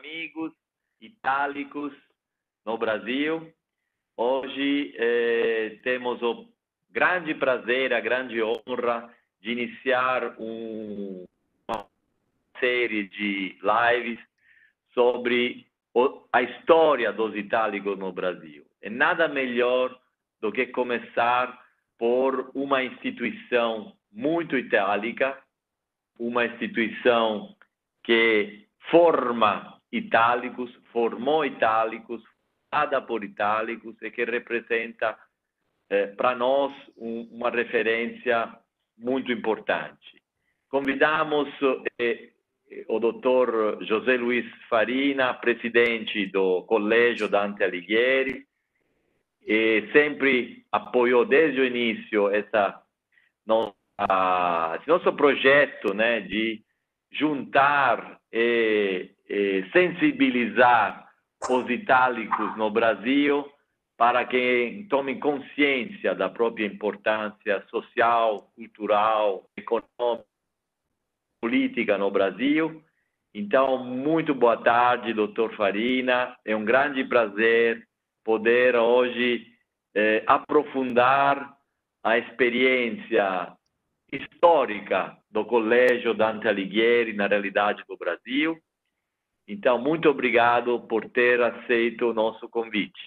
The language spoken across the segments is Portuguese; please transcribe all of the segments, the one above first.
amigos itálicos no Brasil. Hoje eh, temos o grande prazer, a grande honra de iniciar um, uma série de lives sobre o, a história dos itálicos no Brasil. É nada melhor do que começar por uma instituição muito itálica, uma instituição que forma itálicos, formou itálicos, formada por itálicos e que representa eh, para nós um, uma referência muito importante. Convidamos eh, o doutor José Luiz Farina, presidente do Colégio Dante Alighieri, e sempre apoiou desde o início essa nossa, esse nosso projeto né, de juntar e, e sensibilizar os itálicos no Brasil para que tomem consciência da própria importância social, cultural, econômica, política no Brasil. Então, muito boa tarde, doutor Farina. É um grande prazer poder hoje eh, aprofundar a experiência histórica do Colégio Dante Alighieri na realidade do Brasil. Então, muito obrigado por ter aceito o nosso convite.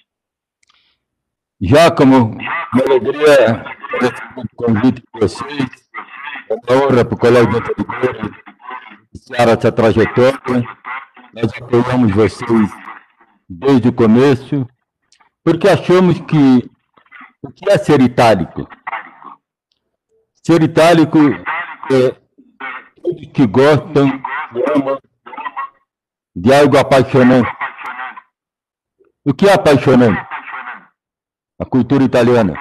Giacomo, uma alegria o convite de vocês. É uma honra para o Colégio Dante Alighieri iniciar essa trajetória. Nós apoiamos vocês desde o começo, porque achamos que o que é ser itálico? Ser itálico é todos que gostam, de algo apaixonante. O que é apaixonante? A cultura italiana.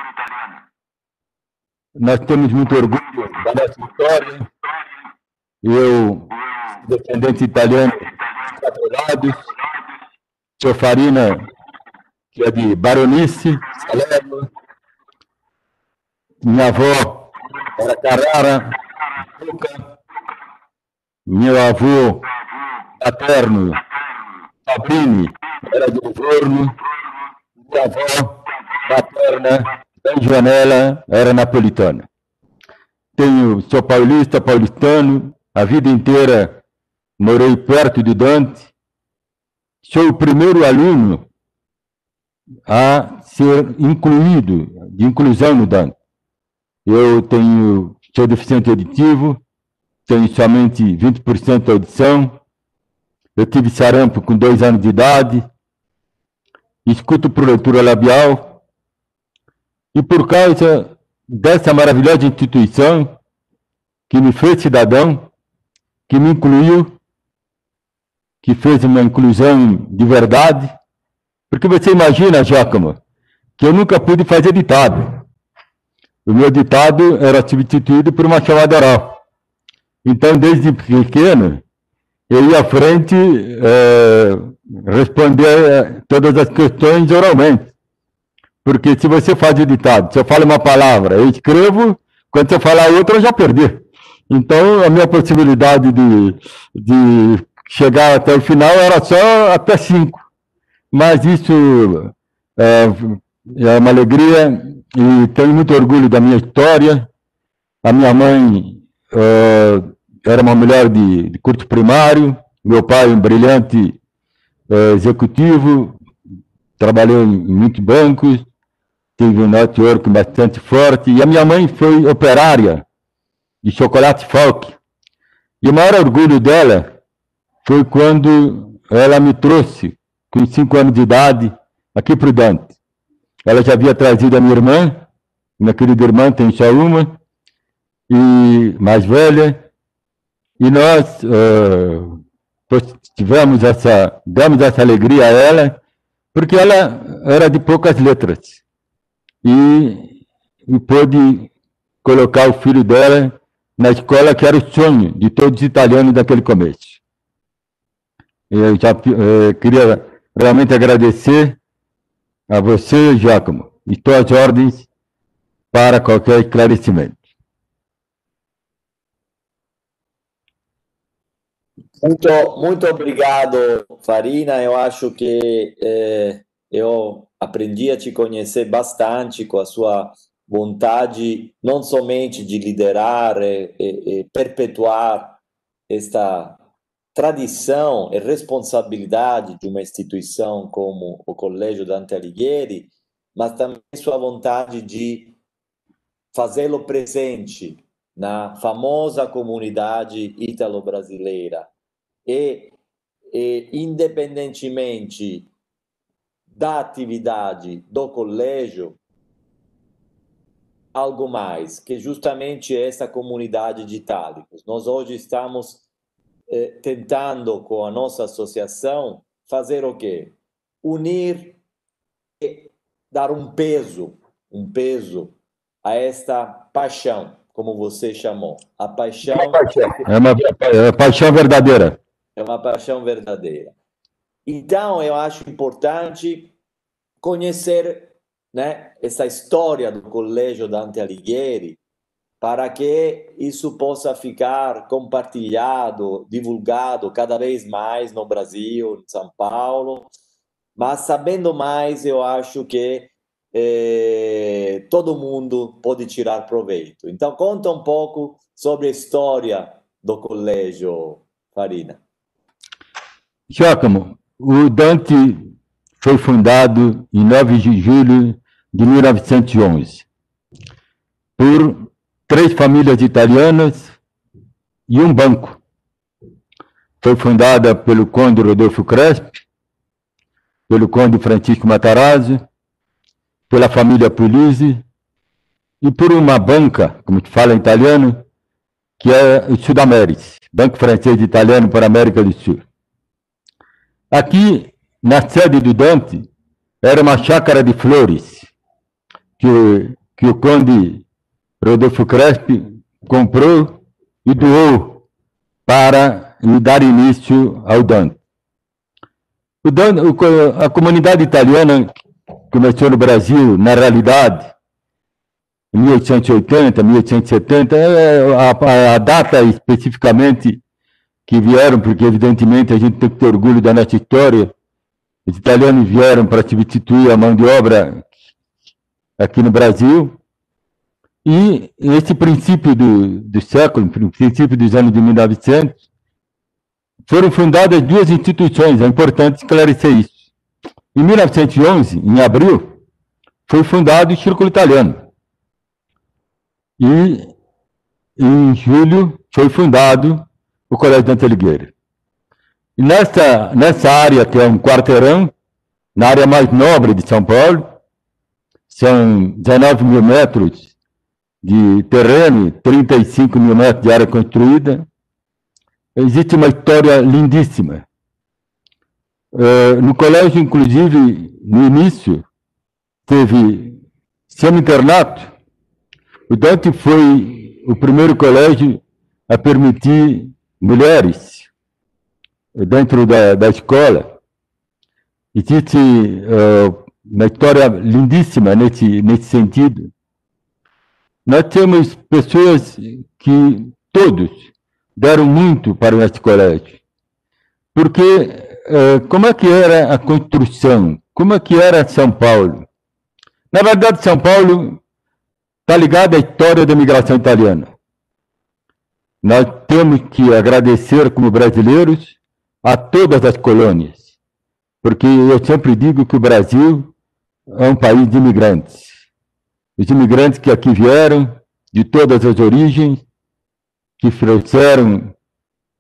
Nós temos muito orgulho da nossa história. Eu, descendente italiano, quatro lados, sou Farina, que é de Baronice, Salerno. Minha avó Carrara, meu avô paterno, Fabrini, era de Livorno, minha avó paterna, da Janela, era napolitana. Tenho, sou paulista, paulistano, a vida inteira morei perto de Dante. Sou o primeiro aluno a ser incluído, de inclusão no Dante. Eu tenho, sou deficiente auditivo, tenho somente 20% de audição. Eu tive sarampo com dois anos de idade. Escuto por leitura labial. E por causa dessa maravilhosa instituição que me fez cidadão, que me incluiu, que fez uma inclusão de verdade. Porque você imagina, Giacomo, que eu nunca pude fazer ditado. O meu ditado era substituído por uma chamada oral. Então, desde pequeno, eu ia à frente é, responder eh, todas as questões oralmente. Porque se você faz o ditado, se eu falo uma palavra, eu escrevo, quando você falar outra, eu já perdi. Então, a minha possibilidade de, de chegar até o final era só até cinco. Mas isso é, é uma alegria e tenho muito orgulho da minha história. A minha mãe uh, era uma mulher de, de, curso primário, meu pai um brilhante uh, executivo, trabalhou em, em muitos bancos, tive um network bastante forte, e a minha mãe foi operária de chocolate Falk. E o maior orgulho dela foi quando ela me trouxe, com cinco anos de idade, aqui para o Dante. Ela já havia trazido a minha irmã, minha querida irmã tem só uma, e mais velha, e nós uh, tivemos essa, damos essa alegria a ela, porque ela era de poucas letras, e, e pôde colocar o filho dela na escola que era o sonho de todos os italianos daquele começo. Eu já uh, queria realmente agradecer a você, Giacomo, estou às ordens para qualquer esclarecimento. Muito, muito obrigado, Farina. Eu acho que é, eu aprendi a te conhecer bastante com a sua vontade, não somente de liderar e, e, e perpetuar esta tradição e responsabilidade de uma instituição como o Colégio Dante Alighieri, mas também sua vontade de fazê-lo presente na famosa comunidade ítalo-brasileira e, e, independentemente da atividade do colégio, algo mais, que justamente essa comunidade de itálicos. Nós hoje estamos eh, tentando, com a nossa associação, fazer o quê? Unir e dar um peso, um peso a esta paixão, como você chamou. A paixão. É uma paixão, é uma, é uma paixão verdadeira. É uma paixão verdadeira. Então, eu acho importante conhecer né, essa história do Colégio Dante Alighieri, para que isso possa ficar compartilhado, divulgado cada vez mais no Brasil, em São Paulo. Mas sabendo mais, eu acho que eh, todo mundo pode tirar proveito. Então, conta um pouco sobre a história do colégio Farina. Giacomo, o Dante foi fundado em 9 de julho de 1911 por três famílias italianas e um banco. Foi fundada pelo conde Rodolfo Crespi, pelo conde Francisco Matarazzo, pela família Pulisi e por uma banca, como se fala em italiano, que é o Sudamérica, Banco Francês Italiano para a América do Sul. Aqui, na sede do Dante, era uma chácara de flores, que, que o conde Rodolfo Crespi comprou e doou para dar início ao Dante. O Dante a comunidade italiana começou no Brasil, na realidade, em 1880, 1870, é a, a data especificamente que vieram, porque evidentemente a gente tem que ter orgulho da nossa história. Os italianos vieram para substituir a mão de obra aqui no Brasil, e esse princípio do, do século, princípio dos anos de 1900, foram fundadas duas instituições, é importante esclarecer isso. Em 1911, em abril, foi fundado o Círculo Italiano. E em julho foi fundado o Colégio Dante Alighieri. E nessa, nessa área, que é um quarteirão, na área mais nobre de São Paulo, são 19 mil metros de terreno, 35 mil metros de área construída. Existe uma história lindíssima. Uh, no colégio, inclusive, no início, teve semi-internato. O Dante foi o primeiro colégio a permitir mulheres dentro da, da escola. Existe uh, uma história lindíssima nesse, nesse sentido. Nós temos pessoas que todos deram muito para o nosso colégio. Porque eh, como é que era a construção? Como é que era São Paulo? Na verdade, São Paulo está ligado à história da imigração italiana. Nós temos que agradecer, como brasileiros, a todas as colônias, porque eu sempre digo que o Brasil é um país de imigrantes os imigrantes que aqui vieram, de todas as origens, que trouxeram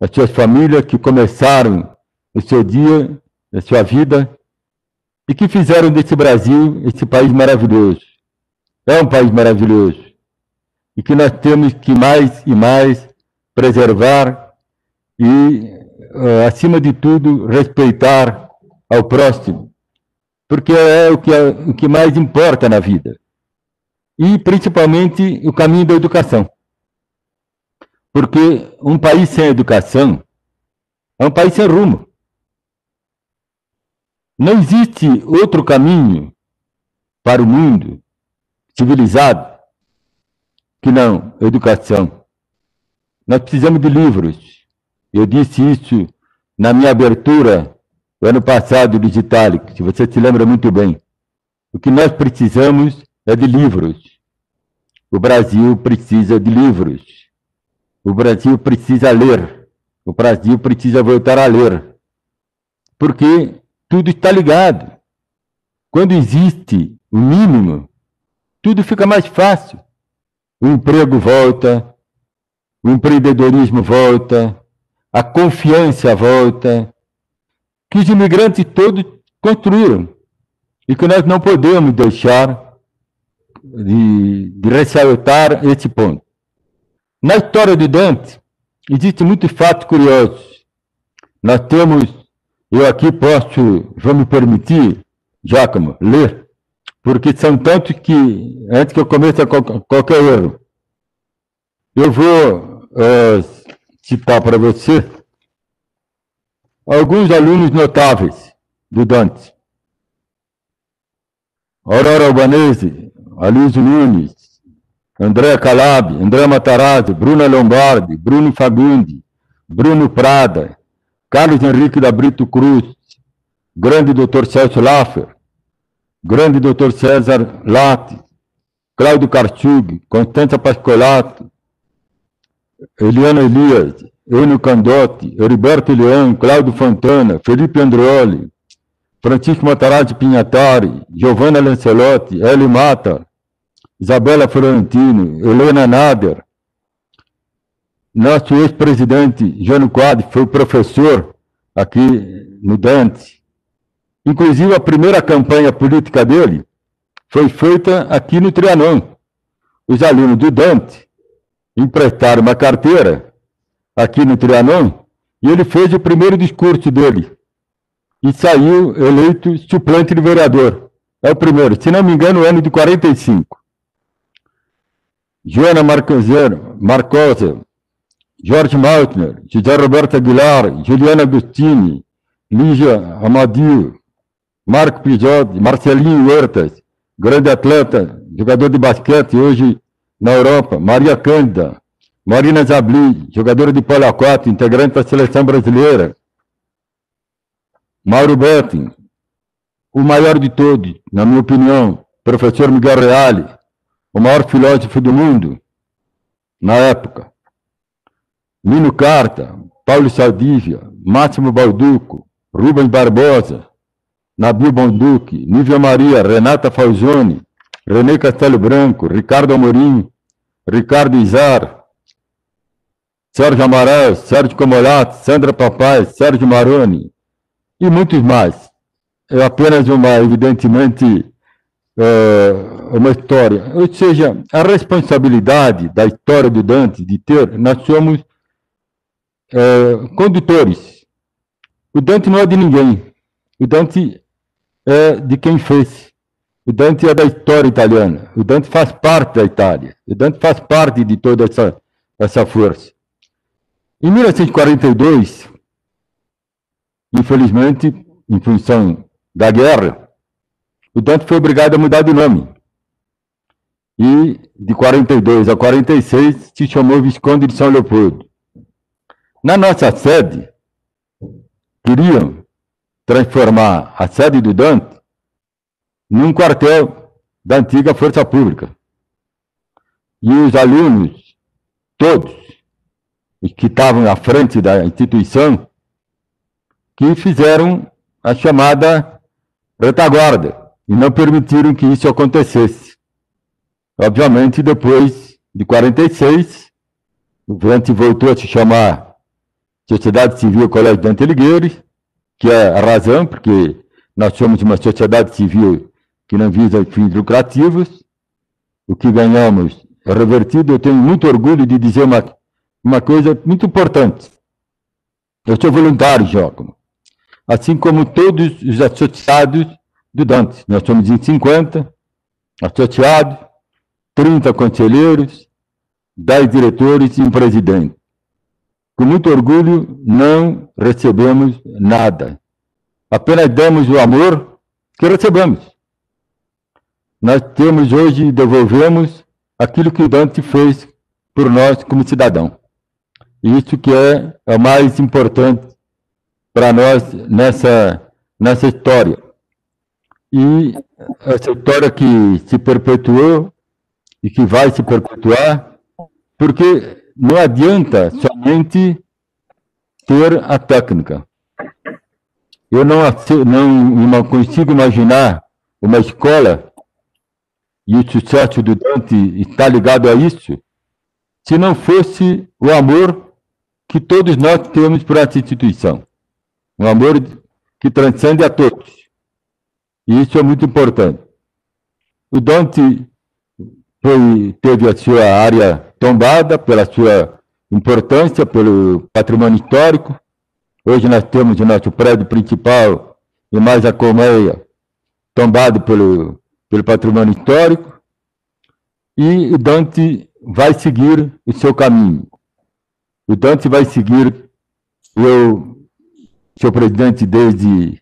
as suas famílias, que começaram o seu dia, a sua vida, e que fizeram desse Brasil esse país maravilhoso. É um país maravilhoso. E que nós temos que mais e mais preservar e, eh, acima de tudo, respeitar ao próximo. Porque é o que, é, o que mais importa na vida e principalmente o caminho da educação. Porque um país sem educação é um país sem rumo. Não existe outro caminho para o mundo civilizado que não educação. Nós precisamos de livros. Eu disse isso na minha abertura ano passado do Digitalic, se você se lembra muito bem. O que nós precisamos é de livros. O Brasil precisa de livros. O Brasil precisa ler. O Brasil precisa voltar a ler. Porque tudo está ligado. Quando existe o mínimo, tudo fica mais fácil. O emprego volta, o empreendedorismo volta, a confiança volta, que os imigrantes todos construíram e que nós não podemos deixar de, de ressaltar esse ponto. Na história de Dante, existem muitos fatos curiosos. Nós temos, eu aqui posso, vou me permitir, Giacomo, ler, porque são tantos que, antes que eu comece qualquer erro, eu vou uh, citar para você alguns alunos notáveis do Dante. Aurora Albanese, Aliso Nunes, André Calab, André Matarazzo, Bruna Lombardi, Bruno Fagundi, Bruno Prada, Carlos Henrique da Brito Cruz, grande doutor Celso Laffer, grande doutor César Latti, Cláudio Karchug, Constança Pascolato, Eliana Elias, Enio Candotti, Heriberto Leão, Cláudio Fontana, Felipe Andreoli, Francisco Matarazzi Pinhatari, Giovanna Lancelotti, Eli Mata, Isabela Florentino, Helena Nader, nosso ex-presidente Jânio Quadri foi professor aqui no Dante. Inclusive, a primeira campanha política dele foi feita aqui no Trianon. Os alunos do Dante emprestaram uma carteira aqui no Trianon, e ele fez o primeiro discurso dele. E saiu eleito suplente de vereador. É o primeiro, se não me engano, ano de 45. Joana Marcoseiro, Marcosa, Jorge Maltner, José Roberto Aguilar, Juliana Agostini, Lígia Amadio, Marco Pijot, Marcelinho Huertas, grande atleta, jogador de basquete hoje na Europa, Maria Cândida, Marina Zabli, jogadora de polo aquático, integrante da seleção brasileira. Mauro Betting, o maior de todos, na minha opinião, professor Miguel Reale, o maior filósofo do mundo, na época. Lino Carta, Paulo Saldívia, Máximo Balduco, Rubens Barbosa, Nabil Bonduque, Nívia Maria, Renata Falzoni, René Castelo Branco, Ricardo Amorim, Ricardo Izar, Sérgio Amaral, Sérgio Comolato, Sandra Papai, Sérgio Maroni e muitos mais. É apenas uma, evidentemente, é, uma história. Ou seja, a responsabilidade da história do Dante de ter, nós somos é, condutores. O Dante não é de ninguém. O Dante é de quem fez. O Dante é da história italiana. O Dante faz parte da Itália. O Dante faz parte de toda essa, essa força. Em 1942, infelizmente, em função da guerra, o Dante foi obrigado a mudar de nome. E de 42 a 46 se chamou Visconde de São Leopoldo. Na nossa sede, queriam transformar a sede do Dante num quartel da antiga Força Pública. E os alunos, todos, que estavam à frente da instituição, que fizeram a chamada retaguarda e não permitiram que isso acontecesse. Obviamente, depois de 46, o Vente voltou a se chamar Sociedade Civil Colégio Dante Alighieri, que é a razão, porque nós somos uma sociedade civil que não visa fins lucrativos. O que ganhamos é revertido. Eu tenho muito orgulho de dizer uma uma coisa muito importante. Eu sou voluntário, Giacomo. Assim como todos os associados do Dante. Nós somos em 50 associados, 30 conselheiros, 10 diretores e um presidente. Com muito orgulho, não recebemos nada. Apenas damos o amor que recebemos. Nós temos hoje e devolvemos aquilo que Dante fez por nós como cidadão. Isso que é o mais importante para nós nessa, nessa história. E essa história que se perpetuou e que vai se perpetuar, porque não adianta somente ter a técnica. Eu não, não, não consigo imaginar uma escola, e o sucesso do Dante está ligado a isso, se não fosse o amor que todos nós temos por essa instituição. Um amor que transcende a todos. E isso é muito importante. O Dante foi, teve a sua área tombada pela sua importância, pelo patrimônio histórico. Hoje nós temos o nosso prédio principal e mais a colmeia tombado pelo, pelo patrimônio histórico. E o Dante vai seguir o seu caminho. O Dante vai seguir, eu sou presidente desde,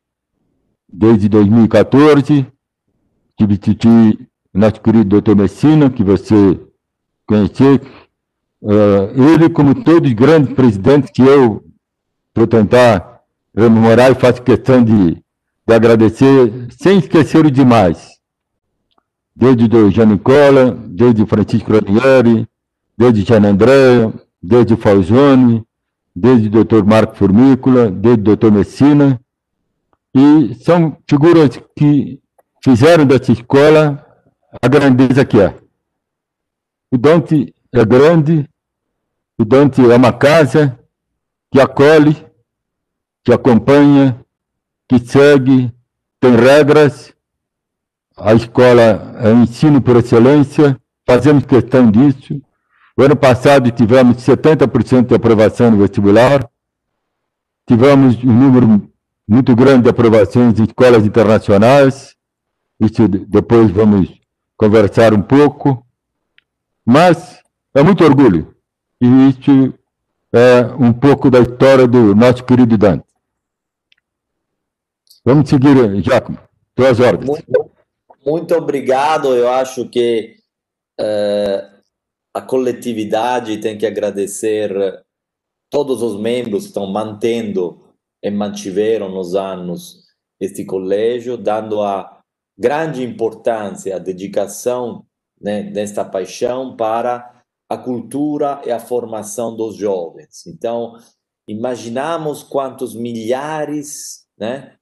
desde 2014, substituí o nosso querido doutor Messina, que você conheceu, uh, ele, como todos os grandes presidentes que eu vou tentar rememorar e faço questão de, de agradecer, sem esquecer o demais desde o Jean Nicola, desde Francisco Ranieri, desde Jean André, desde o Falzoni, desde o Dr. Marco Formícola, desde o Dr. Messina, e são figuras que fizeram dessa escola a grandeza que é. O Dante é grande, o Dante é uma casa que acolhe, que acompanha, que segue, tem regras, a escola é ensino por excelência, fazemos questão disso. O ano passado tivemos 70% de aprovação no vestibular, tivemos um número muito grande de aprovações em escolas internacionais, isso depois vamos conversar um pouco, mas é muito orgulho, e isso é um pouco da história do nosso querido Dante. Vamos seguir, Giacomo, tuas ordens. Muito, muito obrigado. Eu acho que uh, a coletividade tem que agradecer todos os membros que estão mantendo e mantiveram nos anos este colégio, dando a grande importância, a dedicação né, desta paixão para a cultura e a formação dos jovens. Então, imaginamos quantos milhares, né,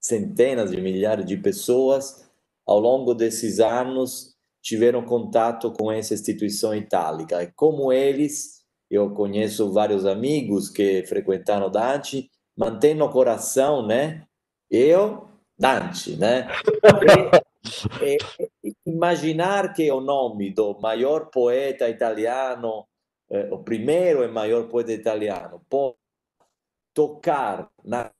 centenas de milhares de pessoas ao longo desses anos, tiveram contato com essa instituição itálica. E como eles, eu conheço vários amigos que frequentaram Dante, mantém no coração, né? Eu, Dante, né? E, e, imaginar que o nome do maior poeta italiano, eh, o primeiro e maior poeta italiano, pode tocar na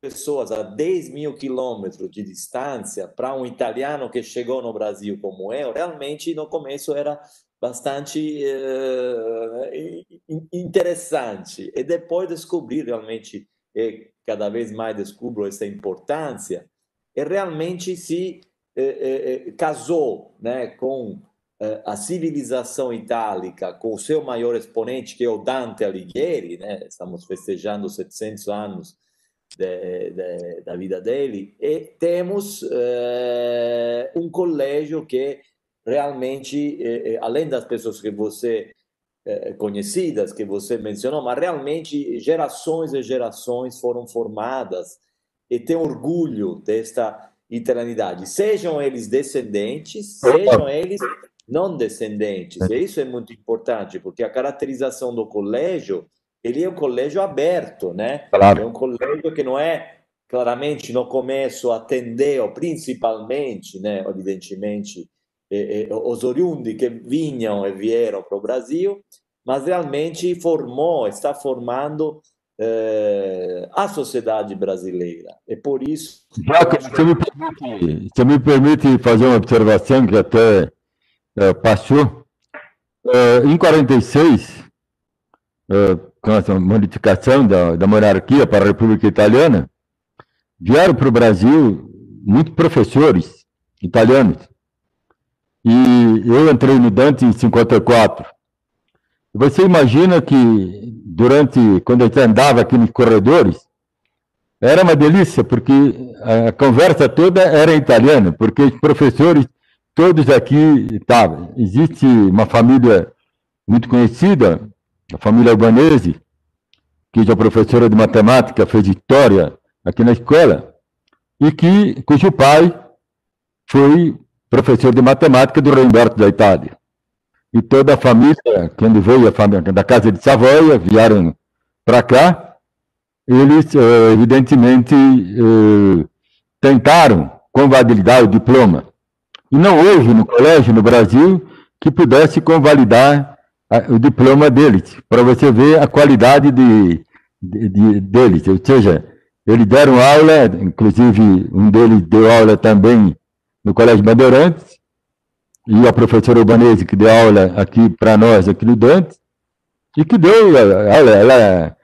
pessoas a 10 mil quilômetros de distância para um italiano que chegou no Brasil como eu, realmente no começo era bastante uh, interessante. E depois descobri realmente, e cada vez mais descubro essa importância, e realmente se eh, eh, casou né, com a civilização itálica, com o seu maior exponente, que é o Dante Alighieri, né? estamos festejando 700 anos de, de, da vida dele, e temos eh, um colégio que realmente, eh, eh, além das pessoas que você conhecidas que você mencionou, mas realmente gerações e gerações foram formadas e tem orgulho desta italianidade, sejam eles descendentes, sejam eles não descendentes. E isso é muito importante, porque a caracterização do colégio ele é um colégio aberto, né? Claro. É um colégio que não é claramente no começo atendeu principalmente, né, evidentemente, eh, eh, os oriundi que vinham e vieram para o Brasil, mas realmente formou, está formando eh, a sociedade brasileira. E por isso. Jacob, você, me permite, você me permite fazer uma observação que até eh, passou. Eh, em 46, com essa modificação da, da monarquia para a República Italiana, vieram para o Brasil muitos professores italianos. E eu entrei no Dante em 54. Você imagina que durante, quando a gente andava aqui nos corredores, era uma delícia, porque a conversa toda era em italiano, porque os professores, todos aqui, tá, existe uma família muito conhecida, a família Albanese, que já é professora de matemática, fez história aqui na escola, e que, cujo pai foi professor de matemática do Rei Humberto da Itália. E toda a família, quando veio a família da casa de Savoia, vieram para cá, eles, eh, evidentemente, eh, tentaram convalidar o diploma. E não houve no colégio, no Brasil, que pudesse convalidar o diploma deles, para você ver a qualidade de, de, de, deles. Ou seja, eles deram aula, inclusive um deles deu aula também no Colégio Bandeirantes, e a professora Urbanese, que deu aula aqui para nós, aqui no Dante, e que deu aula, ela é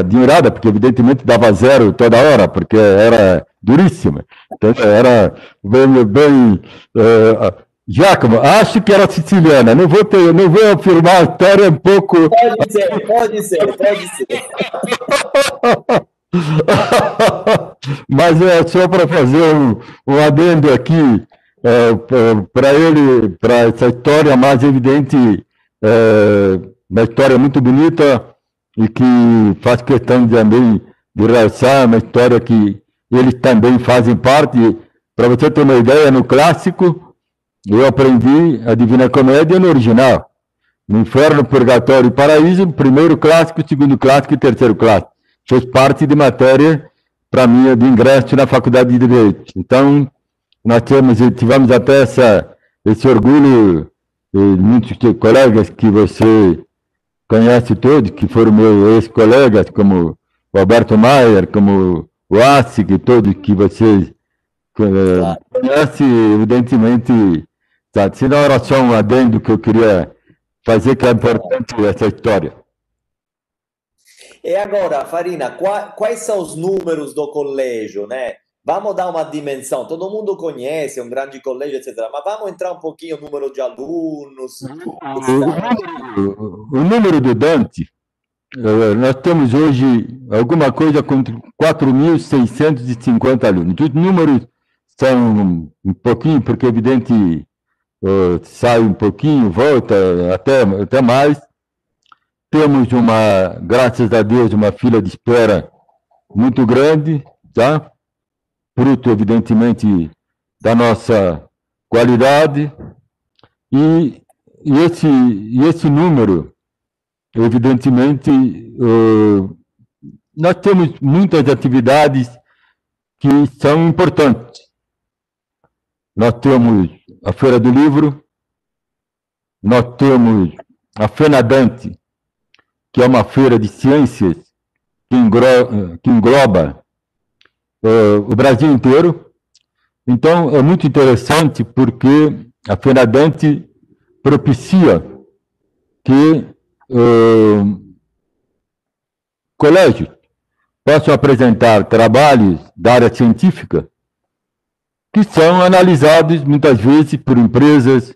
admirada, porque evidentemente dava zero toda hora, porque era duríssima. Então, era bem, bem uh, Giacomo, acho que era siciliana, não vou, ter, não vou afirmar a história um pouco... Pode ser, pode ser, pode ser. Mas é só para fazer um, um adendo aqui, é, para ele, para essa história mais evidente, é, uma história muito bonita e que faz questão de, também de realçar, uma história que eles também fazem parte. Para você ter uma ideia, no clássico, eu aprendi a Divina Comédia no original. No Inferno, Purgatório e Paraíso, primeiro clássico, segundo clássico e terceiro clássico. Fez parte de matéria para mim de ingresso na Faculdade de Direito. Então, nós temos, tivemos até essa, esse orgulho, muitos colegas que você conhece todos, que foram meus ex-colegas, como o Alberto Maier, como o Assig, todos que você claro. conhece, evidentemente, sabe? se não era só um adendo que eu queria fazer, que é importante essa história. E agora, Farina, quais são os números do colégio, né? Vamos dar uma dimensão. Todo mundo conhece, é um grande colégio, etc. Mas vamos entrar um pouquinho no número de alunos. O, o número do Dante, eh, nós temos hoje alguma coisa com 4.650 alunos. Os números são um pouquinho, porque evidente uh, sai um pouquinho, volta até, até mais. Temos uma, graças a Deus, uma fila de espera muito grande, tá? fruto, evidentemente, da nossa qualidade, e, e esse, e esse número, evidentemente, uh, nós temos muitas atividades que são importantes. Nós temos a Feira do Livro, nós temos a FENADANTE, que é uma feira de ciências que engloba, que engloba uh, o Brasil inteiro. Então, é muito interessante porque a Fenadante propicia que uh, colégios possam apresentar trabalhos da área científica que são analisados muitas vezes por empresas,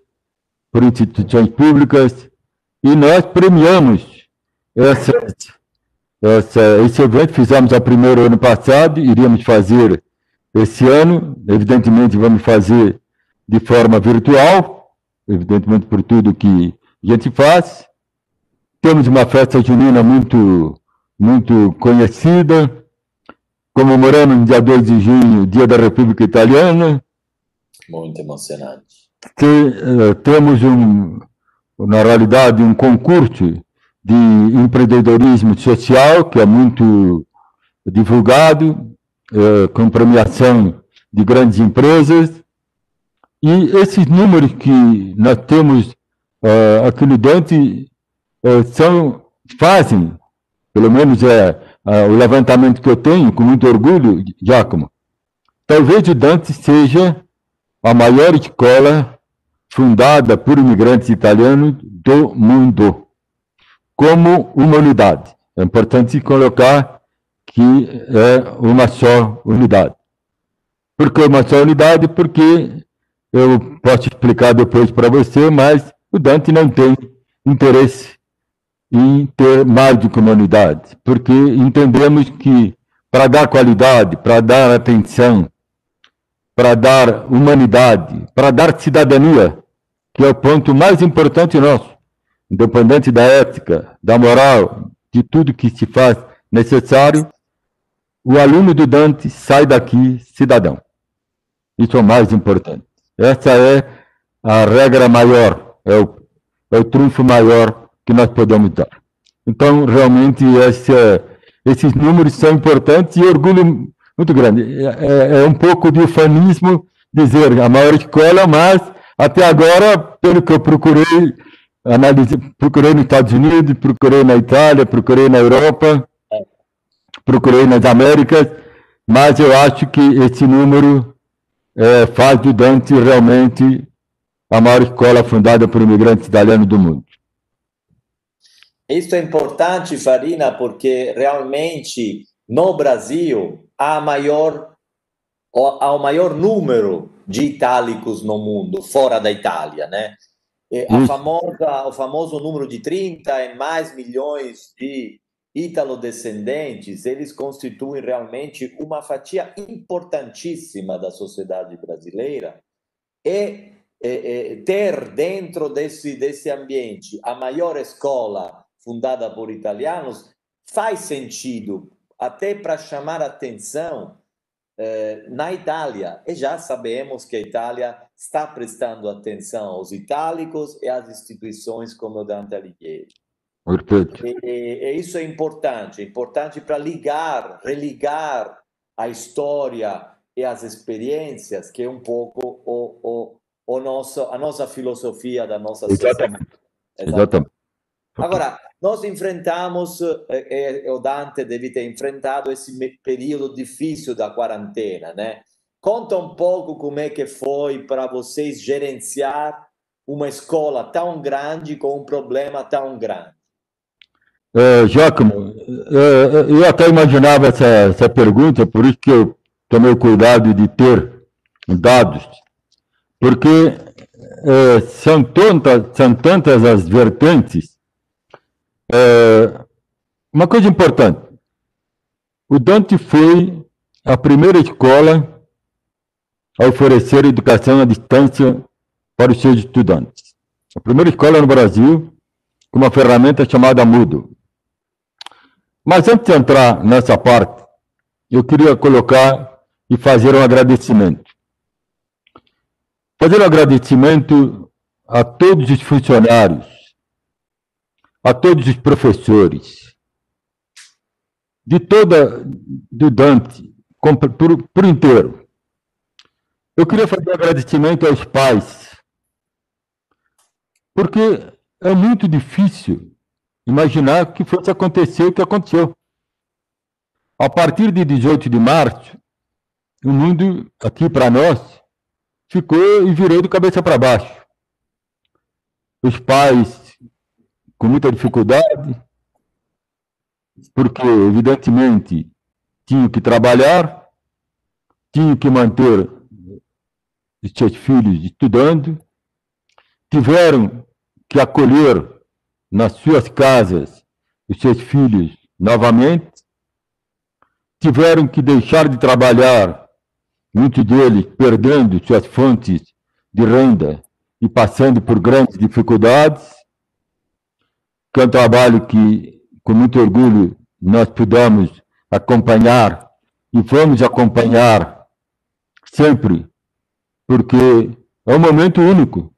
por instituições públicas, e nós premiamos essa, esse evento fizemos o primeiro ano passado, iríamos fazer esse ano, evidentemente vamos fazer de forma virtual, evidentemente por tudo que a gente faz. Temos uma festa junina muito, muito conhecida, comemoramos no dia 2 de junho, Dia da República Italiana. Muito emocionante. Que, uh, temos, um, na realidade, um concurso de empreendedorismo social, que é muito divulgado, é, com premiação de grandes empresas. E esses números que nós temos é, aqui no Dante é, são, fazem, pelo menos é, o levantamento que eu tenho, com muito orgulho, Giacomo, talvez o Dante seja a maior escola fundada por imigrantes italianos do mundo como uma unidade. É importante colocar que é uma só unidade. Por que uma só unidade? Porque eu posso explicar depois para você, mas o Dante não tem interesse em ter mais de comunidade, porque entendemos que para dar qualidade, para dar atenção, para dar humanidade, para dar cidadania, que é o ponto mais importante nosso, independente da ética, da moral, de tudo que se faz necessário, o aluno do Dante sai daqui cidadão. Isso é o mais importante. Essa é a regra maior, é o, é o trunfo maior que nós podemos dar. Então, realmente, esse, esses números são importantes e orgulho muito grande. É, é, é um pouco de ufanismo dizer a maior escola, mas até agora, pelo que eu procurei, análise, procurei nos Estados Unidos, procurei na Itália, procurei na Europa, procurei nas Américas, mas eu acho que esse número é, faz do Dante realmente a maior escola fundada por imigrantes italianos do mundo. Isso é importante, Farina, porque realmente no Brasil há maior há o maior número de itálicos no mundo, fora da Itália, né? A famosa, o famoso número de 30 e mais milhões de ítalo-descendentes, eles constituem realmente uma fatia importantíssima da sociedade brasileira e, e ter dentro desse, desse ambiente a maior escola fundada por italianos faz sentido até para chamar atenção eh, na Itália. E já sabemos que a Itália está prestando atenção aos itálicos e às instituições como o Dante Alighieri. E, e, isso é importante, importante para ligar, religar a história e as experiências, que é um pouco o, o, o nosso, a nossa filosofia da nossa Exatamente. Exatamente. Agora, nós enfrentamos, eh, eh, o Dante deve ter enfrentado esse período difícil da quarentena, né? Conta um pouco como é que foi para vocês gerenciar uma escola tão grande com um problema tão grande. É, Giacomo, é, eu até imaginava essa, essa pergunta, por isso que eu tomei o cuidado de ter dados, porque é, são, tantas, são tantas as vertentes é, uma coisa importante: o Dante foi a primeira escola a oferecer educação à distância para os seus estudantes. A primeira escola no Brasil com uma ferramenta chamada Moodle. Mas antes de entrar nessa parte, eu queria colocar e fazer um agradecimento. Fazer um agradecimento a todos os funcionários a todos os professores, de toda, do Dante, por, por inteiro. Eu queria fazer um agradecimento aos pais, porque é muito difícil imaginar que fosse acontecer o que aconteceu. A partir de 18 de março, o mundo aqui para nós ficou e virou de cabeça para baixo. Os pais com muita dificuldade, porque, evidentemente, tinham que trabalhar, tinham que manter os seus filhos estudando, tiveram que acolher nas suas casas os seus filhos novamente, tiveram que deixar de trabalhar, muitos deles perdendo suas fontes de renda e passando por grandes dificuldades, que é um trabalho que, com muito orgulho, nós pudemos acompanhar e vamos acompanhar sempre, porque é um momento único,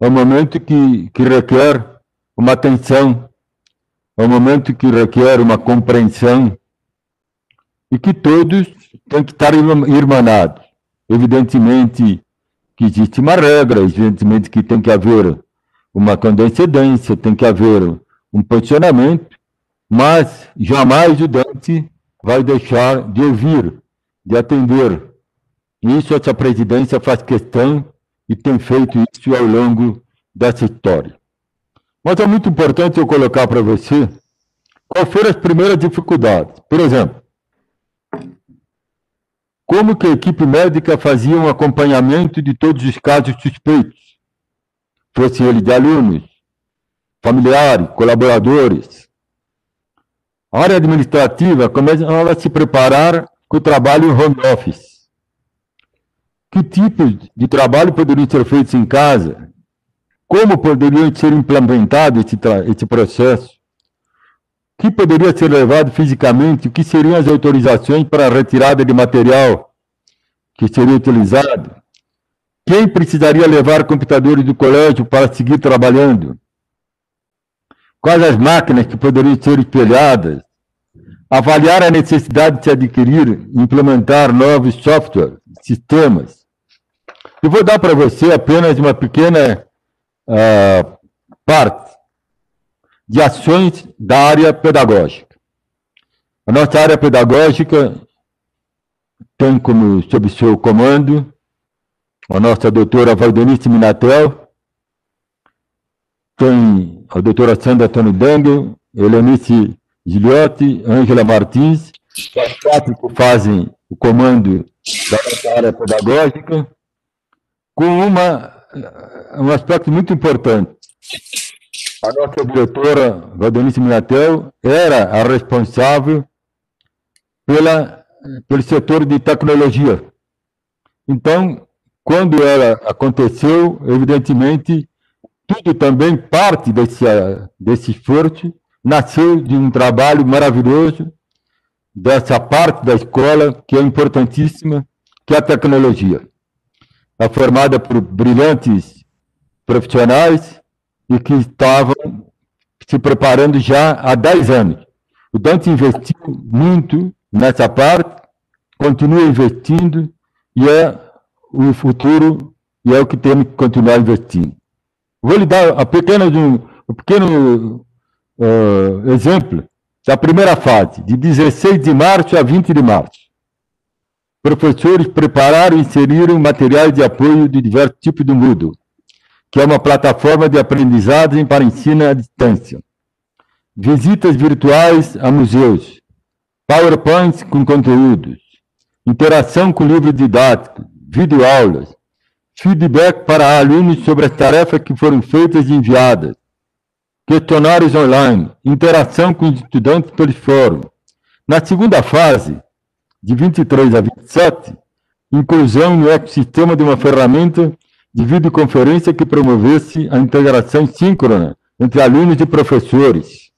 é um momento que, que requer uma atenção, é um momento que requer uma compreensão e que todos têm que estar irmanados. Evidentemente que existe uma regra, evidentemente que tem que haver uma condescendência, tem que haver um posicionamento, mas jamais o Dante vai deixar de ouvir, de atender. Isso essa presidência faz questão e tem feito isso ao longo dessa história. Mas é muito importante eu colocar para você quais foram as primeiras dificuldades. Por exemplo, como que a equipe médica fazia um acompanhamento de todos os casos suspeitos? fosse ele de alunos, familiares, colaboradores. A área administrativa começa a se preparar com o trabalho em home office. Que tipo de trabalho poderia ser feito em casa? Como poderia ser implementado esse processo? O que poderia ser levado fisicamente? O que seriam as autorizações para a retirada de material que seria utilizado? Quem precisaria levar computadores do colégio para seguir trabalhando? Quais as máquinas que poderiam ser espelhadas? Avaliar a necessidade de se adquirir e implementar novos softwares, sistemas. Eu vou dar para você apenas uma pequena uh, parte de ações da área pedagógica. A nossa área pedagógica tem como sob seu comando a nossa doutora Valdenice Minatel, tem a doutora Sandra Antônio Dango, Helenice Giliotti, Ângela Martins, as quatro que fazem o comando da área pedagógica, com uma, um aspecto muito importante. A nossa diretora, Valdenice Minatel, era a responsável pela, pelo setor de tecnologia. Então, quando ela aconteceu, evidentemente, tudo também parte desse, desse esforço, nasceu de um trabalho maravilhoso dessa parte da escola que é importantíssima, que é a tecnologia. É formada por brilhantes profissionais e que estavam se preparando já há 10 anos. O Dante investiu muito nessa parte, continua investindo e é o futuro e é o que temos que continuar investindo. Vou lhe dar apenas um, um pequeno uh, exemplo da primeira fase, de 16 de março a 20 de março. Professores prepararam e inseriram materiais de apoio de diversos tipos do Moodle, que é uma plataforma de aprendizagem para ensino à distância. Visitas virtuais a museus, PowerPoints com conteúdos, interação com livros didáticos, videoaulas, feedback para alunos sobre as tarefas que foram feitas e enviadas, questionários online, interação com os estudantes pelos fóruns. Na segunda fase, de 23 a 27, inclusão no ecossistema de uma ferramenta de videoconferência que promovesse a integração síncrona entre alunos e professores.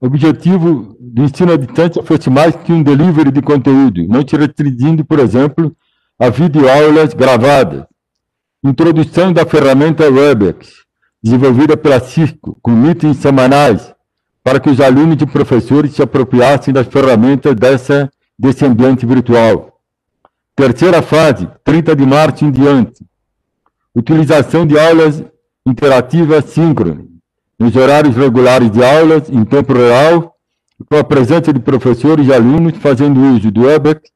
O objetivo do ensino à distância fosse mais que um delivery de conteúdo, não se restringindo, por exemplo, a videoaulas gravadas. Introdução da ferramenta Webex, desenvolvida pela Cisco, com meetings semanais, para que os alunos e professores se apropriassem das ferramentas dessa, desse ambiente virtual. Terceira fase, 30 de março em diante. Utilização de aulas interativas síncronas nos horários regulares de aulas, em tempo real, com a presença de professores e alunos fazendo uso do Webex,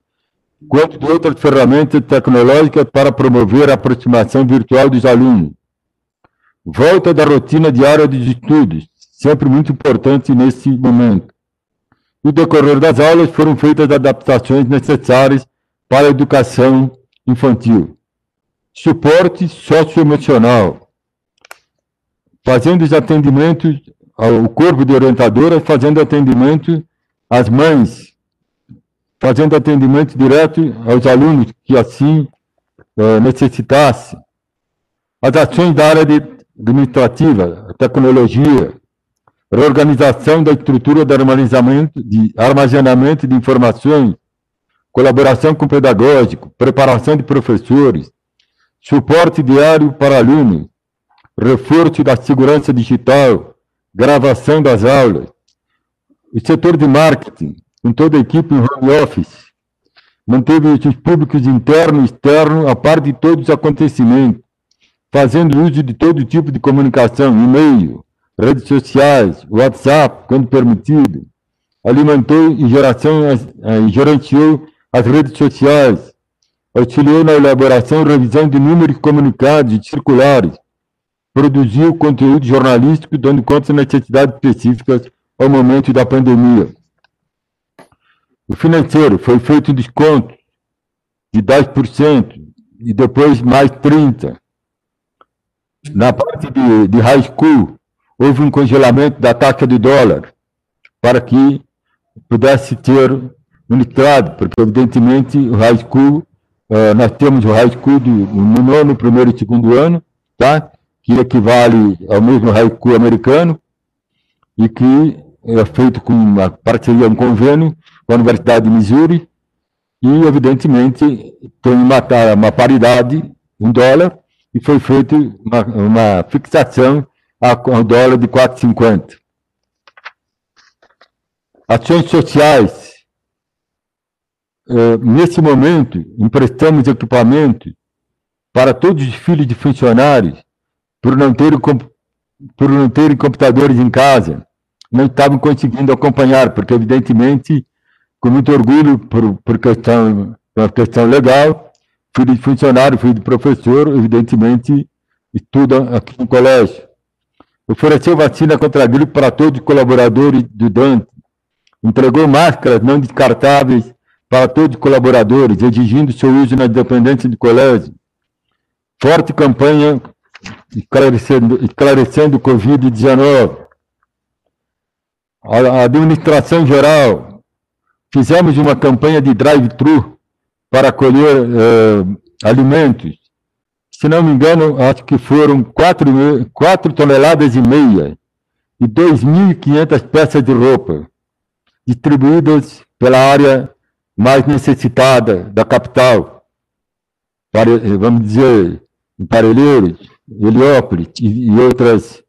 quanto de outras ferramentas tecnológicas para promover a aproximação virtual dos alunos. Volta da rotina diária dos estudos, sempre muito importante nesse momento. No decorrer das aulas foram feitas adaptações necessárias para a educação infantil. Suporte socioemocional fazendo os atendimentos ao corpo de orientadoras, fazendo atendimento às mães, fazendo atendimento direto aos alunos que assim uh, necessitassem. As ações da área administrativa, tecnologia, reorganização da estrutura de armazenamento de, armazenamento de informações, colaboração com o pedagógico, preparação de professores, suporte diário para alunos, reforço da segurança digital, gravação das aulas, o setor de marketing, com toda a equipe em home office, manteve os públicos interno e externo a par de todos os acontecimentos, fazendo uso de todo tipo de comunicação, e-mail, redes sociais, WhatsApp, quando permitido, alimentou e, geração, e gerenciou as redes sociais, auxiliou na elaboração e revisão de números comunicados e circulares, produziu conteúdo jornalístico dando conta das necessidades específicas ao momento da pandemia. O financeiro foi feito desconto de 10% e depois mais 30%. na parte de, de high school, houve um congelamento da taxa de dólar para que pudesse ter litrado, porque evidentemente o high school, uh, nós temos o high school no nono, primeiro e segundo ano, tá? que equivale ao mesmo high school americano, e que é feito com uma parceria, um convênio com a Universidade de Missouri, e evidentemente tem uma, uma paridade em dólar, e foi feita uma, uma fixação ao dólar de 4,50. Ações sociais. Uh, nesse momento, emprestamos equipamento para todos os filhos de funcionários, por não terem, por não terem computadores em casa, não estavam conseguindo acompanhar, porque, evidentemente, com muito orgulho, por, por questão, uma questão legal, filho de funcionário, filho de professor, evidentemente, estuda aqui no colégio. Ofereceu vacina contra a gripe para todos os colaboradores do Dante. Entregou máscaras não descartáveis para todos os colaboradores, exigindo seu uso na dependência de colégio. Forte campanha esclarecendo, esclarecendo o Covid-19. A administração geral, fizemos uma campanha de drive-thru para colher uh, alimentos. Se não me engano, acho que foram 4, 4 toneladas e meia e 2.500 peças de roupa, distribuídas pela área mais necessitada da capital, para, vamos dizer, em Parelheiros, Heliópolis e, e, outras,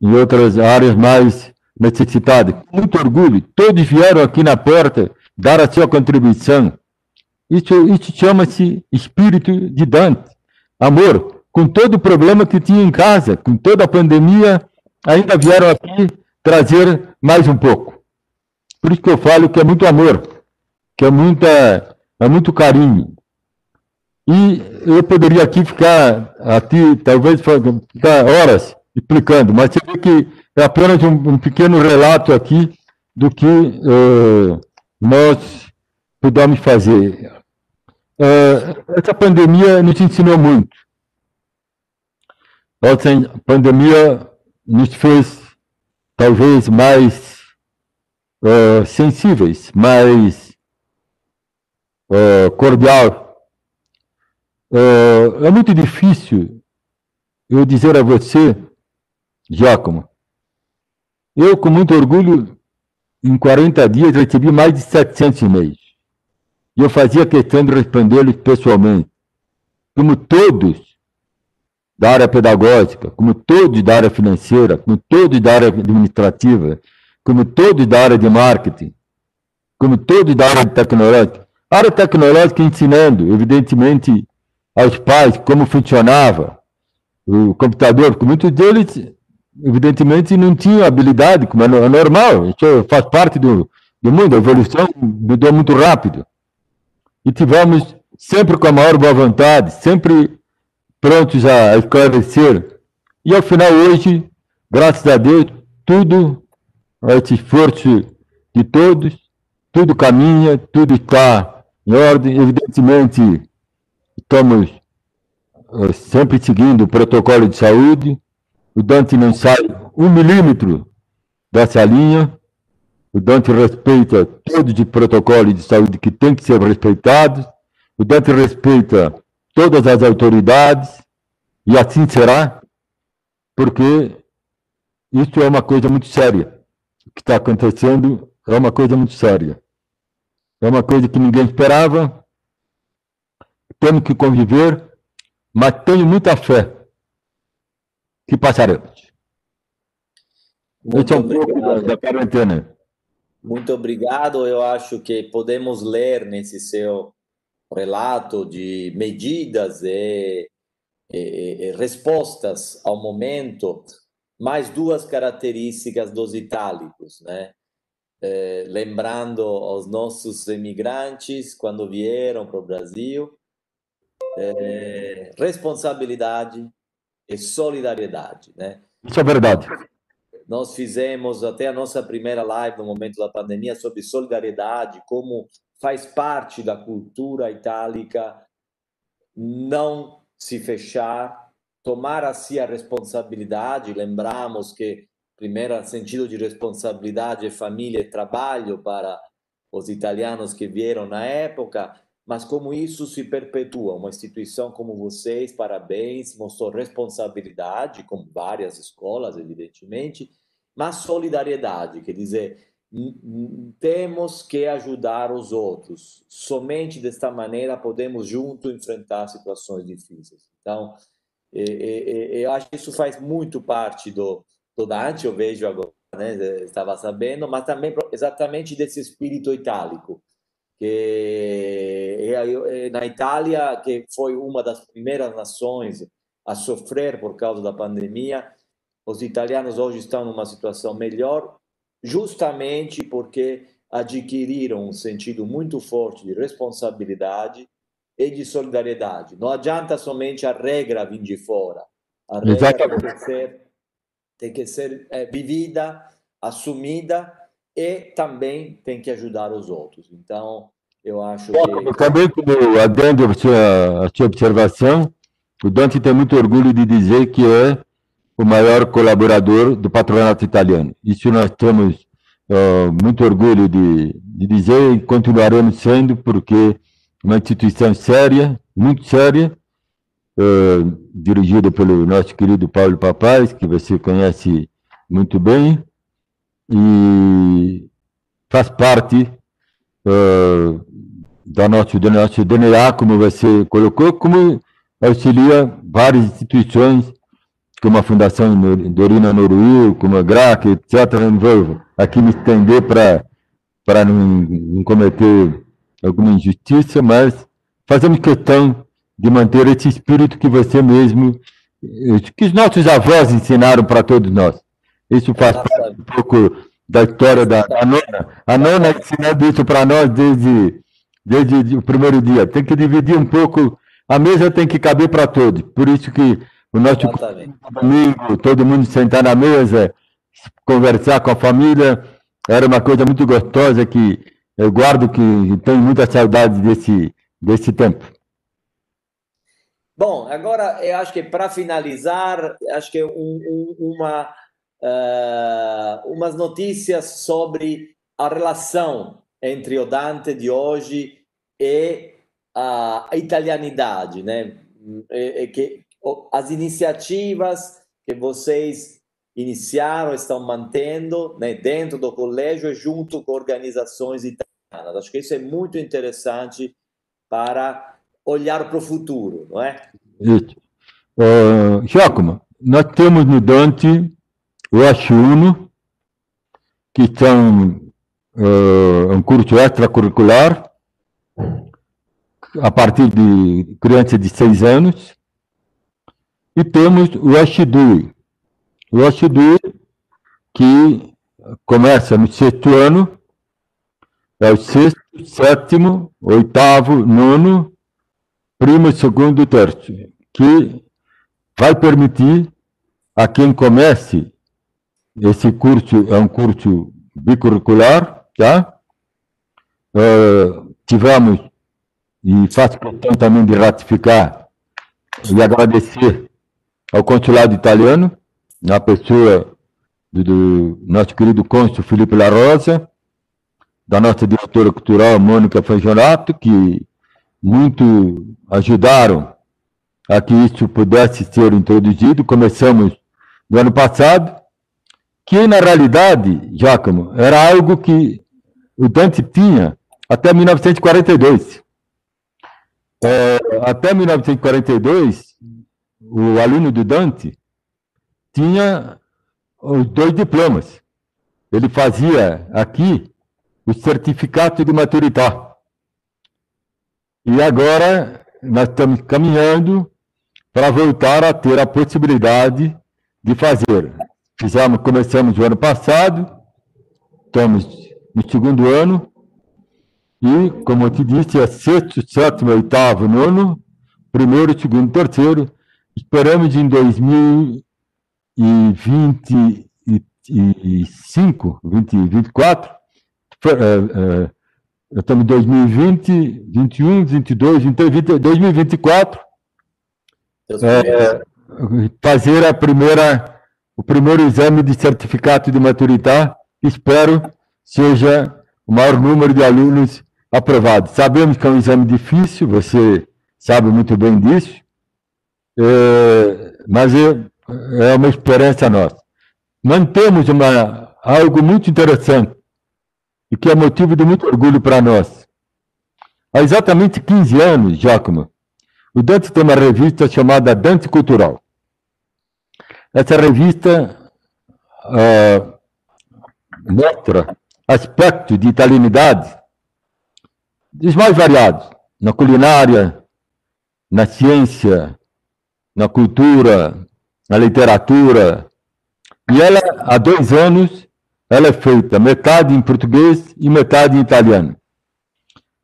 e outras áreas mais necessitadas. Com muito orgulho, todos vieram aqui na porta dar a sua contribuição. Isso, isso chama-se espírito de Dante. Amor, com todo o problema que tinha em casa, com toda a pandemia, ainda vieram aqui trazer mais um pouco. Por isso que eu falo que é muito amor, que é, muita, é muito carinho. E eu poderia aqui ficar, aqui, talvez ficar horas explicando, mas você vê que é apenas um, um pequeno relato aqui do que uh, nós pudemos fazer. Uh, essa pandemia nos ensinou muito. Essa pandemia nos fez talvez mais uh, sensíveis, mais uh, cordial é, é muito difícil eu dizer a você, Giacomo, eu com muito orgulho, em 40 dias recebi mais de 700 e-mails. E eu fazia questão de respondê-los pessoalmente. Como todos da área pedagógica, como todos da área financeira, como todos da área administrativa, como todos da área de marketing, como todos da área tecnológica. A área tecnológica ensinando, evidentemente, aos pais como funcionava o computador, porque muitos deles, evidentemente, não tinham habilidade, como é, é normal, isso faz parte do, do mundo, a evolução mudou muito rápido. E tivemos sempre com a maior boa vontade, sempre prontos a esclarecer. E ao final, hoje, graças a Deus, tudo, esse esforço de todos, tudo caminha, tudo está em ordem. Evidentemente, estamos uh, sempre seguindo o protocolo de saúde. O Dante não sai um milímetro dessa linha. O Dante respeita todos os protocolos de saúde que tem que ser respeitados. O Dante respeita todas as autoridades e assim será, porque isso é uma coisa muito séria. O que está acontecendo é uma coisa muito séria. É uma coisa que ninguém esperava, temos que conviver, mas tenho muita fé que passaremos. Muito é um obrigado. da quarentena. Muito obrigado. Eu acho que podemos ler nesse seu relato de medidas e, e, e respostas ao momento mais duas características dos itálicos, né? Eh, lembrando aos nossos imigrantes quando vieram para o Brasil, é, responsabilidade e solidariedade, né? Isso é verdade. Nós fizemos até a nossa primeira live no momento da pandemia sobre solidariedade, como faz parte da cultura itálica não se fechar, tomar a si a responsabilidade, lembramos que primeiro sentido de responsabilidade é família e trabalho para os italianos que vieram na época, mas como isso se perpetua, uma instituição como vocês, parabéns, mostrou responsabilidade, com várias escolas, evidentemente, mas solidariedade, quer dizer, temos que ajudar os outros. Somente desta maneira podemos juntos enfrentar situações difíceis. Então, eu acho que isso faz muito parte do, do Dante, eu vejo agora, né, estava sabendo, mas também exatamente desse espírito itálico, que é, na Itália, que foi uma das primeiras nações a sofrer por causa da pandemia, os italianos hoje estão numa situação melhor, justamente porque adquiriram um sentido muito forte de responsabilidade e de solidariedade. Não adianta somente a regra vir de fora. A regra tem que ser, tem que ser é, vivida, assumida e também tem que ajudar os outros. Então, eu acho que... Também, adendo a sua, a sua observação, o Dante tem muito orgulho de dizer que é o maior colaborador do patronato italiano. Isso nós temos uh, muito orgulho de, de dizer e continuaremos sendo, porque uma instituição séria, muito séria, uh, dirigida pelo nosso querido Paulo Papais, que você conhece muito bem, e faz parte uh, da nosso, do nosso DNA, como você colocou, como auxilia várias instituições como a Fundação Dorina Noruil, como a GRAC, etc. Não vou aqui me estender para não, não cometer alguma injustiça, mas fazemos questão de manter esse espírito que você mesmo, que os nossos avós ensinaram para todos nós. Isso faz parte um pouco da história da, da nona. A nona ensinando isso para nós desde, desde o primeiro dia. Tem que dividir um pouco, a mesa tem que caber para todos. Por isso que o nosso domingo, todo mundo sentar na mesa, conversar com a família, era uma coisa muito gostosa que eu guardo que tenho muita saudade desse, desse tempo. Bom, agora eu acho que para finalizar, acho que um, um, uma uh, umas notícias sobre a relação entre o Dante de hoje e a, a italianidade, né? E, e que as iniciativas que vocês iniciaram, estão mantendo né, dentro do colégio e junto com organizações italianas. Acho que isso é muito interessante para olhar para o futuro, não é? Isso. Uh, Giacomo, nós temos no Dante o H1, que são uh, um curso extracurricular a partir de crianças de seis anos, e temos o Ashidui. O Ashidui, que começa no sexto ano, é o sexto, sétimo, oitavo, nono, primo, segundo e terço, que vai permitir a quem comece esse curso, é um curso bicurricular, tá? Uh, tivemos, e faço questão também de ratificar e agradecer ao consulado italiano, na pessoa do, do nosso querido cônsul Felipe La Rosa, da nossa diretora cultural Mônica Fangionato, que muito ajudaram a que isso pudesse ser introduzido. Começamos no ano passado, que na realidade, Giacomo, era algo que o Dante tinha até 1942. É, até 1942, o aluno do Dante tinha os dois diplomas. Ele fazia aqui o certificado de maturidade. E agora nós estamos caminhando para voltar a ter a possibilidade de fazer. Fizemos, começamos o ano passado, estamos no segundo ano, e, como eu te disse, é sexto, sétimo, oitavo, nono, primeiro, segundo, terceiro, Esperamos em 2025, 2024, é, é, estamos em 2020, 21, 22, 2024, é, fazer a primeira, o primeiro exame de certificado de maturidade. Espero seja o maior número de alunos aprovados. Sabemos que é um exame difícil, você sabe muito bem disso, é, mas é, é uma esperança nossa. Mantemos uma, algo muito interessante e que é motivo de muito orgulho para nós. Há exatamente 15 anos, Giacomo, o Dante tem uma revista chamada Dante Cultural. Essa revista uh, mostra aspectos de italianidade dos mais variados, na culinária, na ciência, na cultura, na literatura. E ela, há dois anos, ela é feita metade em português e metade em italiano.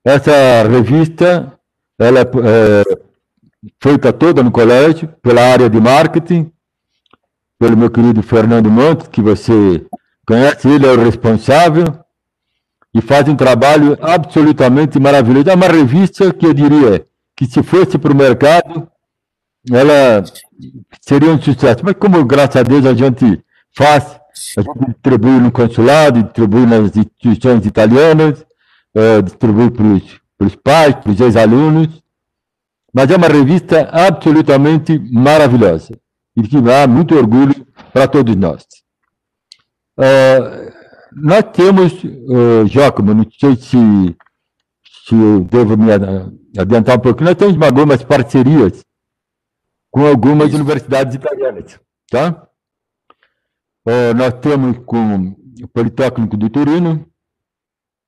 Essa revista, ela é, é feita toda no colégio, pela área de marketing, pelo meu querido Fernando Montes, que você conhece, ele é o responsável, e faz um trabalho absolutamente maravilhoso. É uma revista que eu diria que se fosse para o mercado, ela seria um sucesso. Mas como, graças a Deus, a gente faz, a gente distribui no consulado, distribui nas instituições italianas, uh, distribui para os pais, para os ex-alunos, mas é uma revista absolutamente maravilhosa e que dá muito orgulho para todos nós. Uh, nós temos, uh, Giacomo, não sei se, se eu devo me adiantar um pouquinho, nós temos algumas parcerias com algumas Isso. universidades italianas, tá? Uh, nós temos com o Politécnico do Turino,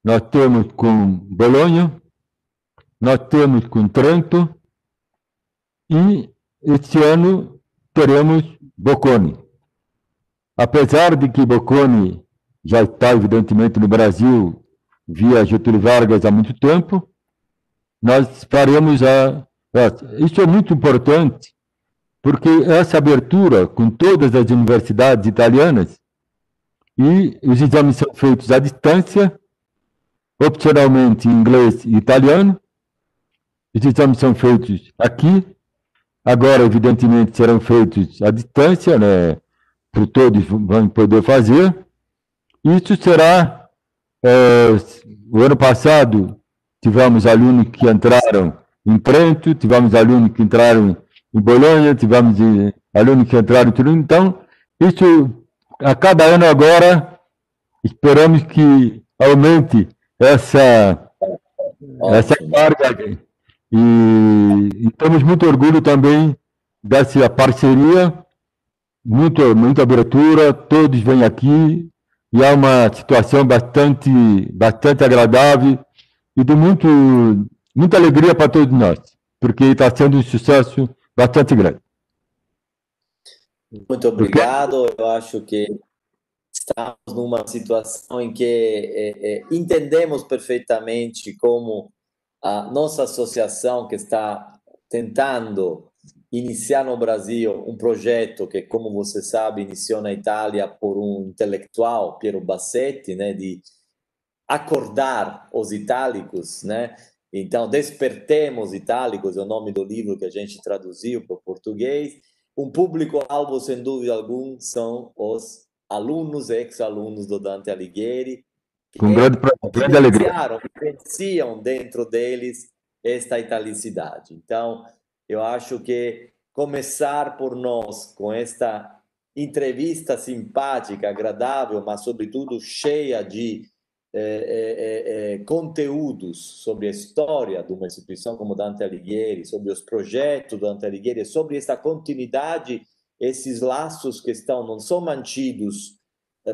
nós temos com Bolonha, nós temos com Trento e este ano teremos Bocconi. Apesar de que Bocconi já está, evidentemente, no Brasil via Getúlio Vargas há muito tempo, nós faremos a. Isso é muito importante, porque essa abertura com todas as universidades italianas e os exames são feitos à distância, opcionalmente em inglês e italiano. Os exames são feitos aqui. Agora, evidentemente, serão feitos à distância, né? Por todos vão poder fazer. Isso será. É, o ano passado tivemos alunos que entraram em Trento, tivemos alunos que entraram em Bolonha, tivemos alunos que entraram em Turim. Então, isso a cada ano agora esperamos que aumente essa essa carga e, e temos muito orgulho também dessa parceria, muito, muita abertura, todos vêm aqui, e é uma situação bastante, bastante agradável e de muito, muita alegria para todos nós, porque está sendo um sucesso bastante grande. Muito obrigado. Eu acho que estamos numa situação em que é, é, entendemos perfeitamente como a nossa associação que está tentando iniciar no Brasil um projeto que, como você sabe, iniciou na Itália por um intelectual, Piero Bassetti, né, de acordar os itálicos, né? Então, Despertemos Itálicos é o nome do livro que a gente traduziu para o português. Um público-alvo, sem dúvida alguma, são os alunos, ex-alunos do Dante Alighieri, Com grande, grande alegria. vivenciam dentro deles esta italicidade. Então, eu acho que começar por nós com esta entrevista simpática, agradável, mas sobretudo cheia de eh, eh, eh, conteúdos sobre a história de uma instituição como Dante Alighieri, sobre os projetos do Dante Alighieri, sobre essa continuidade, esses laços que estão não são mantidos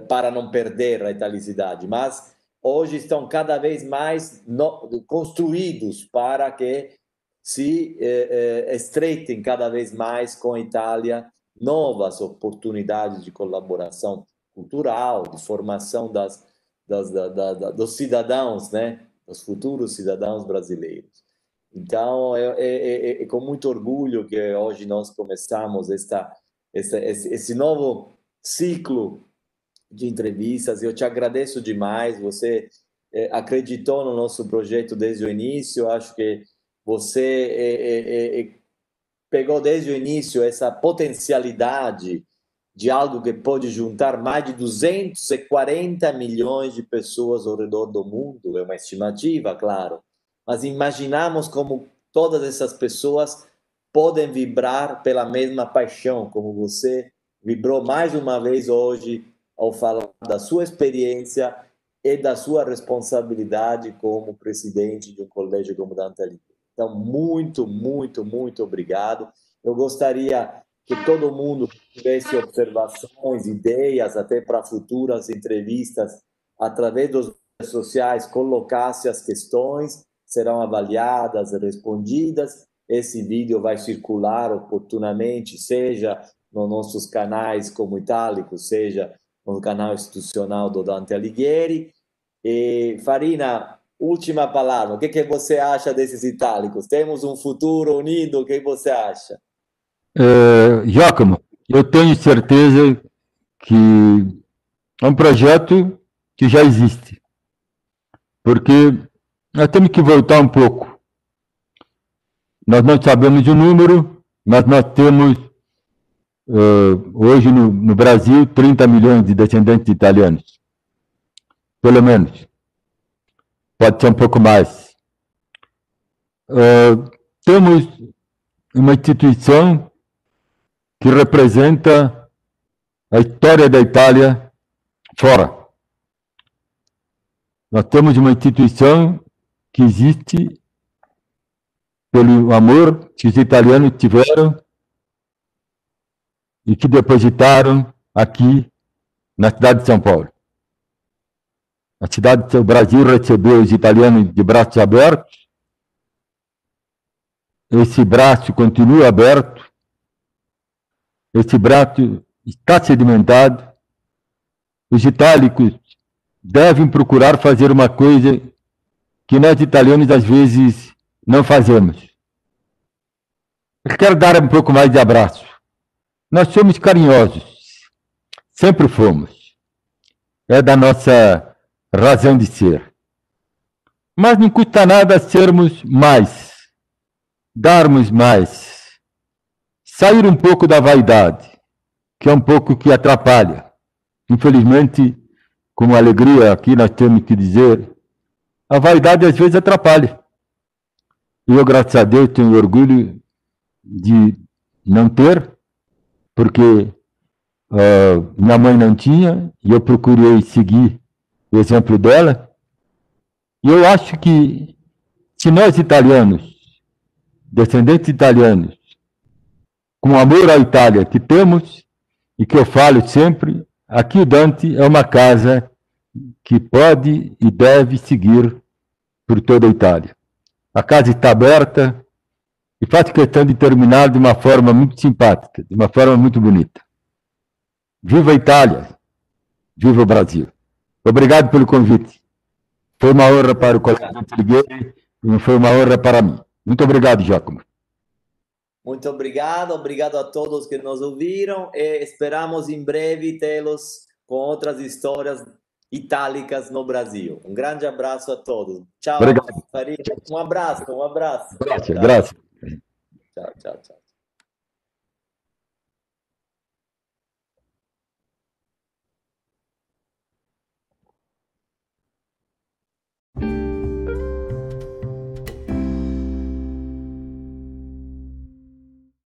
para não perder a italicidade, mas hoje estão cada vez mais no, construídos para que se eh, eh, estreitem cada vez mais com a Itália novas oportunidades de colaboração cultural, de formação das, das da, da, da, dos cidadãos, né, dos futuros cidadãos brasileiros. Então, é, é, é, é, com muito orgulho que hoje nós começamos esta, essa, esse, esse novo ciclo de entrevistas. Eu te agradeço demais. Você é, acreditou no nosso projeto desde o início. Acho que você é, é, é, pegou desde o início essa potencialidade de algo que pode juntar mais de 240 milhões de pessoas ao redor do mundo, é uma estimativa, claro, mas imaginamos como todas essas pessoas podem vibrar pela mesma paixão, como você vibrou mais uma vez hoje ao falar da sua experiência e da sua responsabilidade como presidente de um colégio como Dante Alighieri. Então, muito, muito, muito obrigado. Eu gostaria que todo mundo tivesse observações, ideias, até para futuras entrevistas, através das redes sociais, colocasse as questões, serão avaliadas, respondidas. Esse vídeo vai circular oportunamente, seja nos nossos canais como Itálico, seja no canal institucional do Dante Alighieri. E Farina, última palavra, o que, que você acha desses itálicos? Temos um futuro unido, o que você acha? É, Giacomo, eu tenho certeza que é um projeto que já existe, porque nós temos que voltar um pouco. Nós não sabemos o número, mas nós temos uh, hoje no, no, Brasil 30 milhões de descendentes italianos, pelo menos. Pode ser um pouco mais. Uh, temos uma instituição que representa a história da Itália fora. Nós temos uma instituição que existe pelo amor que os italianos tiveram e que depositaram aqui na cidade de São Paulo. A cidade do Brasil recebeu os italianos de braços abertos. Esse braço continua aberto esse braço está sedimentado. Os itálicos devem procurar fazer uma coisa que nós italianos às vezes não fazemos. Eu quero dar um pouco mais de abraço. Nós somos carinhosos, sempre fomos. É da nossa razão de ser. Mas não custa nada sermos mais, darmos mais sair um pouco da vaidade, que é um pouco que atrapalha. Infelizmente, com alegria aqui nós temos que dizer, a vaidade às vezes atrapalha. E eu, graças a Deus, tenho orgulho de não ter, porque uh, minha mãe não tinha, e eu procurei seguir o exemplo dela. E eu acho que se nós italianos, descendentes italianos, com amor à Itália que temos e que eu falo sempre, aqui o Dante é uma casa que pode e deve seguir por toda a Itália. A casa está aberta e faço questão de terminar de uma forma muito simpática, de uma forma muito bonita. Viva a Itália! Viva o Brasil! Obrigado pelo convite. Foi uma honra para o colega Trigueiro e foi uma honra para mim. Muito obrigado, Giacomo. Muito obrigado, obrigado a todos que nos ouviram e esperamos em breve tê-los com outras histórias itálicas no Brasil. Um grande abraço a todos. Tchau, obrigado. Um abraço, um abraço. Graças, graças. Tchau, tchau, tchau.